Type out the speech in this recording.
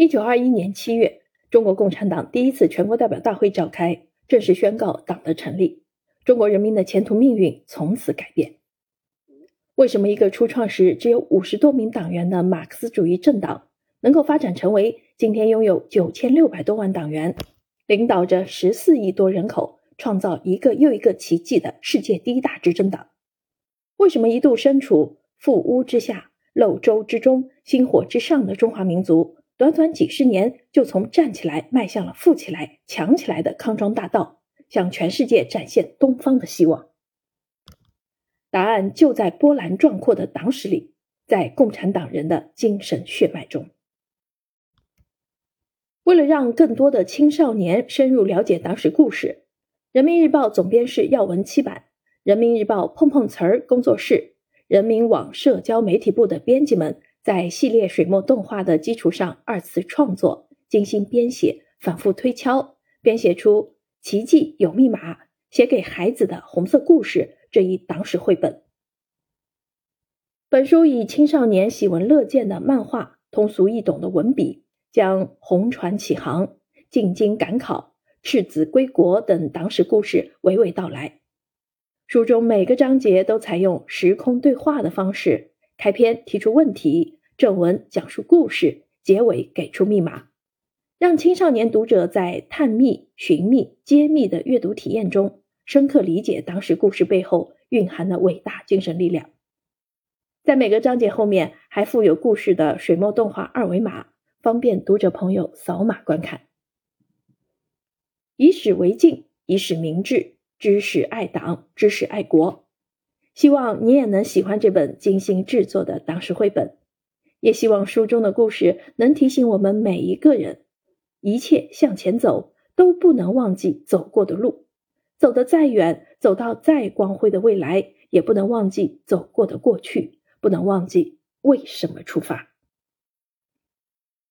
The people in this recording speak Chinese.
一九二一年七月，中国共产党第一次全国代表大会召开，正式宣告党的成立。中国人民的前途命运从此改变。为什么一个初创时只有五十多名党员的马克思主义政党，能够发展成为今天拥有九千六百多万党员，领导着十四亿多人口，创造一个又一个奇迹的世界第一大执政党？为什么一度身处覆屋之下、漏舟之中、星火之上的中华民族？短短几十年，就从站起来迈向了富起来、强起来的康庄大道，向全世界展现东方的希望。答案就在波澜壮阔的党史里，在共产党人的精神血脉中。为了让更多的青少年深入了解党史故事，人民日报总编室要闻七版，人民日报碰碰词儿工作室、人民网社交媒体部的编辑们。在系列水墨动画的基础上，二次创作、精心编写、反复推敲，编写出《奇迹有密码》写给孩子的红色故事这一党史绘本。本书以青少年喜闻乐见的漫画、通俗易懂的文笔，将红船起航、进京赶考、赤子归国等党史故事娓娓道来。书中每个章节都采用时空对话的方式。开篇提出问题，正文讲述故事，结尾给出密码，让青少年读者在探秘、寻觅、揭秘的阅读体验中，深刻理解当时故事背后蕴含的伟大精神力量。在每个章节后面还附有故事的水墨动画二维码，方便读者朋友扫码观看。以史为镜，以史明志，知史爱党，知史爱国。希望你也能喜欢这本精心制作的党史绘本，也希望书中的故事能提醒我们每一个人：一切向前走，都不能忘记走过的路；走得再远，走到再光辉的未来，也不能忘记走过的过去，不能忘记为什么出发。